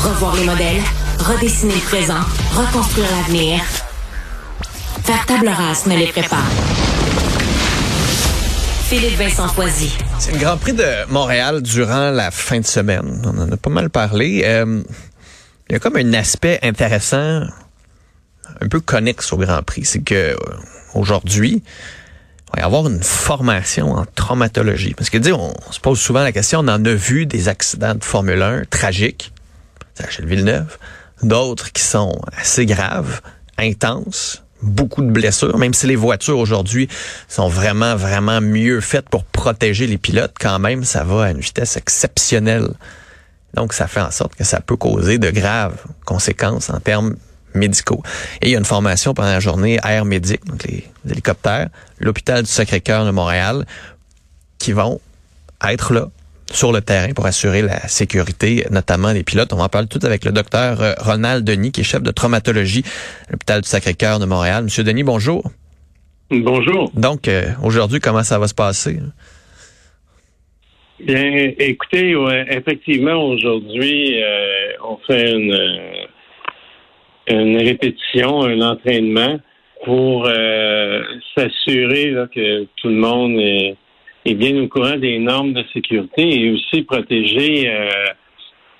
Revoir les modèles, redessiner le présent, reconstruire l'avenir. Faire table rase ne les prépare. Philippe Vincent Foisy. C'est le Grand Prix de Montréal durant la fin de semaine. On en a pas mal parlé. Euh, il y a comme un aspect intéressant, un peu connexe au Grand Prix. C'est que euh, aujourd'hui, il va y avoir une formation en traumatologie. Parce que, dis, on, se pose souvent la question, on en a vu des accidents de Formule 1 tragiques, Villeneuve, d'autres qui sont assez graves, intenses, beaucoup de blessures, même si les voitures aujourd'hui sont vraiment, vraiment mieux faites pour protéger les pilotes, quand même, ça va à une vitesse exceptionnelle. Donc, ça fait en sorte que ça peut causer de graves conséquences en termes médicaux. Et il y a une formation pendant la journée Air Médic, donc les, hélicoptères, l'hôpital du Sacré-Cœur de Montréal, qui vont être là sur le terrain pour assurer la sécurité, notamment des pilotes. On en parler tout avec le docteur euh, Ronald Denis, qui est chef de traumatologie à l'hôpital du Sacré-Cœur de Montréal. Monsieur Denis, bonjour. Bonjour. Donc, euh, aujourd'hui, comment ça va se passer? Bien, écoutez, effectivement, aujourd'hui, euh, on fait une, une répétition, un entraînement pour euh, s'assurer que tout le monde est, bien au courant des normes de sécurité et aussi protéger euh,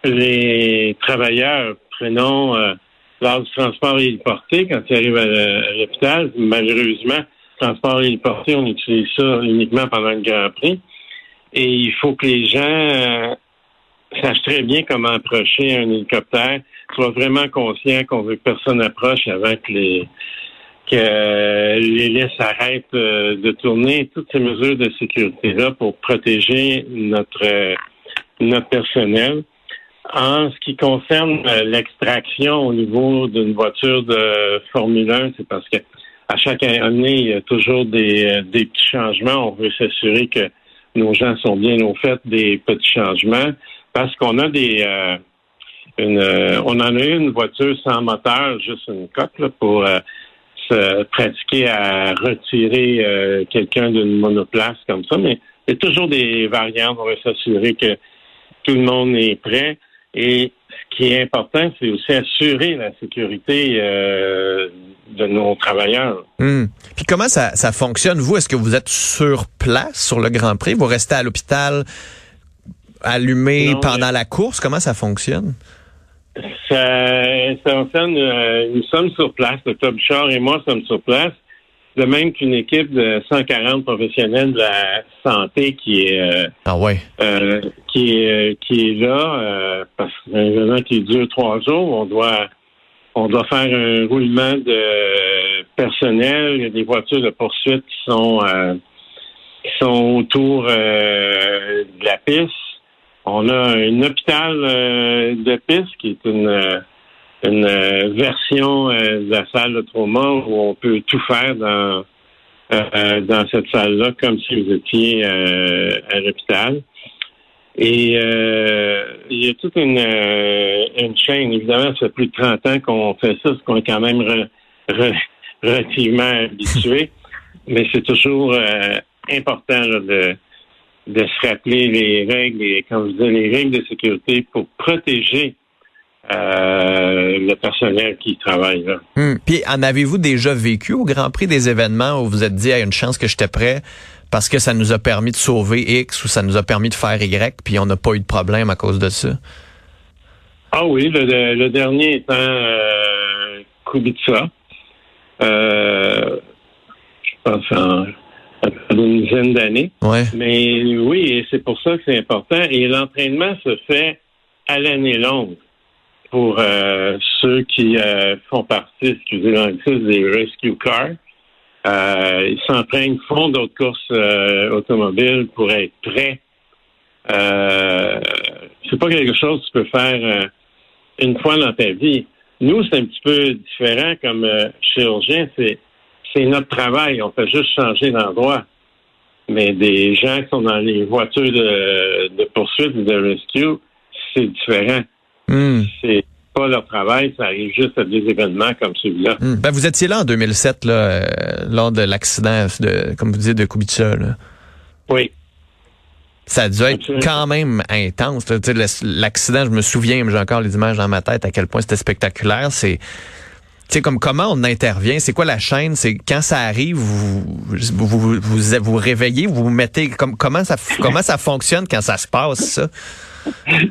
les travailleurs. Prenons euh, lors du transport héliporté, quand ils arrivent à l'hôpital, malheureusement, transport héliporté, on utilise ça uniquement pendant le Grand Prix. Et il faut que les gens sachent très bien comment approcher un hélicoptère, soient vraiment conscients qu'on veut que personne approche avant que les que les laisses arrêtent euh, de tourner, toutes ces mesures de sécurité-là pour protéger notre euh, notre personnel. En ce qui concerne euh, l'extraction au niveau d'une voiture de Formule 1, c'est parce que à chaque année, il y a toujours des, des petits changements. On veut s'assurer que nos gens sont bien au fait des petits changements parce qu'on a des euh, une, euh, on en a eu une voiture sans moteur, juste une coque là, pour euh, se pratiquer à retirer quelqu'un d'une monoplace comme ça, mais il y a toujours des variantes. On va s'assurer que tout le monde est prêt. Et ce qui est important, c'est aussi assurer la sécurité de nos travailleurs. Hmm. Puis comment ça, ça fonctionne, vous? Est-ce que vous êtes sur place sur le Grand Prix? Vous restez à l'hôpital allumé pendant la course? Comment ça fonctionne? Ça, ça fonctionne. Euh, nous sommes sur place. Le Club Char et moi sommes sur place. De même qu'une équipe de 140 professionnels de la santé qui est euh, ah ouais. Euh, qui est qui est là parce que un événement qui dure trois jours. On doit on doit faire un roulement de personnel. Il y a des voitures de poursuite qui sont qui sont autour de la piste. On a un hôpital euh, de piste qui est une, euh, euh, version de la salle de trauma où on peut tout faire dans, dans cette salle-là, comme si vous étiez à l'hôpital. Et il y a toute une, une chaîne. Évidemment, ça fait plus de 30 ans qu'on fait ça, ce qu'on est quand même relativement habitué. Mais c'est toujours important de de se rappeler les règles, et, comme je disais, les règles de sécurité pour protéger euh, le personnel qui travaille là. Hmm. Puis en avez-vous déjà vécu au Grand Prix des événements où vous êtes dit, il y a une chance que j'étais prêt parce que ça nous a permis de sauver X ou ça nous a permis de faire Y, puis on n'a pas eu de problème à cause de ça? Ah oui, le, dernier étant euh, Kubica. Euh, je pense en une dizaine d'années. Mais oui, c'est pour ça que c'est important. Et l'entraînement se fait à l'année longue pour euh, ceux qui euh, font partie, excusez l'anglicisme, des rescue cars. Euh, ils s'entraînent, font d'autres courses automobiles pour être prêts. c'est pas quelque chose que tu peux faire une fois dans ta vie. Nous, c'est un petit peu différent comme chirurgien. C'est c'est notre travail. On peut juste changer d'endroit. Mais des gens qui sont dans les voitures de, de poursuite ou de rescue, c'est différent. Hmm. C'est pas leur travail, ça arrive juste à des événements comme celui-là. Hmm. Ben, vous étiez là en 2007, là, euh, lors de l'accident, de, comme vous dites, de Kubica. Oui. Ça a dû être quand même intense. L'accident, je me souviens, j'ai encore les images dans ma tête à quel point c'était spectaculaire. C'est sais, comme comment on intervient, c'est quoi la chaîne, c'est quand ça arrive, vous vous, vous, vous, vous réveillez, vous vous mettez, comme, comment ça comment ça fonctionne quand ça se passe, ça?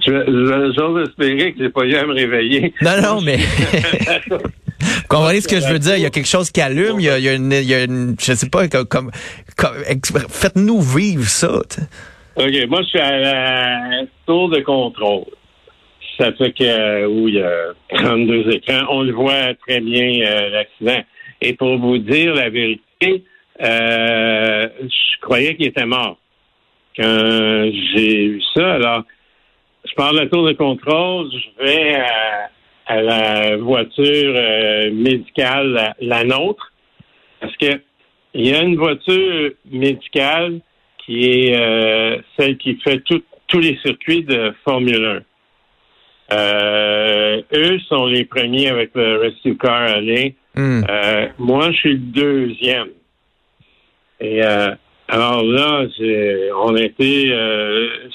J'ose espérer que j'ai pas eu à me réveiller. Non, non, mais. Comprenez ce que je veux dire? Il y a quelque chose qui allume, il y a, il y a, une, il y a une, je sais pas, comme, comme faites-nous vivre ça. OK, moi, je suis à la tour de contrôle. Ça fait que, où il y a 32 écrans, on le voit très bien, euh, l'accident. Et pour vous dire la vérité, euh, je croyais qu'il était mort quand j'ai vu ça. Alors, je pars la tour de contrôle, je vais à, la voiture euh, médicale, la, nôtre, parce que il y a une voiture médicale qui est euh, celle qui fait tous les circuits de Formule 1. Euh, eux sont les premiers avec le Rescue Car aller. Hmm. moi, je suis le deuxième. Et alors là, on a été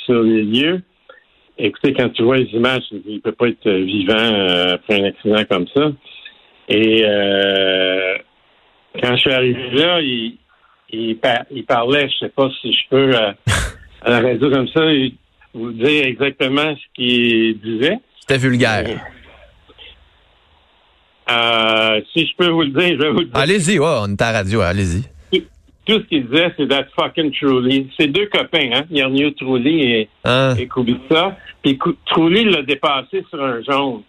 sur les lieux. Écoutez, quand tu vois les images, il peut pas être vivant euh, après un accident comme ça. Et euh, quand je suis arrivé là, il, il, parlait, je sais pas si je peux euh, à la radio comme ça vous dire exactement ce qu'il disait. C'était vulgaire. si je peux vous le dire, je vais vous le dire. Allez-y, ouais, on est à la radio, allez-y tout ce qu'il disait, c'est that fucking Truly. C'est deux copains, hein, Yarnio Truly et, et Kubica. Puis Truly l'a dépassé sur un jaune.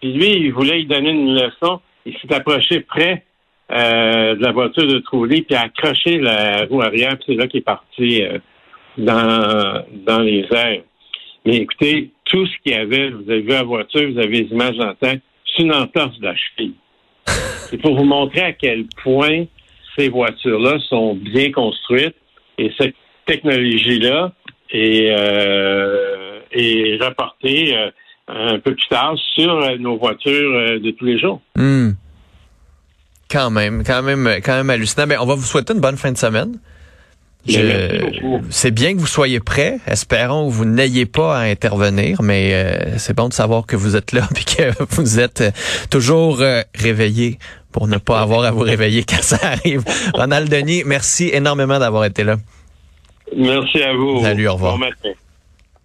Puis lui, il voulait lui donner une leçon. Il s'est approché près euh, de la voiture de Truly, puis a accroché la roue arrière, puis c'est là qu'il est parti euh, dans, dans les airs. Mais écoutez, tout ce qu'il y avait, vous avez vu la voiture, vous avez les images en tête, c'est une entorse de la cheville. C'est pour vous montrer à quel point ces voitures-là sont bien construites et cette technologie-là est, euh, est rapportée euh, un peu plus tard sur nos voitures euh, de tous les jours. Hmm. Quand même, quand même, quand même hallucinant. Mais on va vous souhaiter une bonne fin de semaine. C'est bien que vous soyez prêts. Espérons que vous n'ayez pas à intervenir, mais euh, c'est bon de savoir que vous êtes là et que vous êtes toujours réveillé pour ne pas avoir à vous réveiller quand ça arrive. Ronald Denis, merci énormément d'avoir été là. Merci à vous. Salut, au revoir. Bon matin.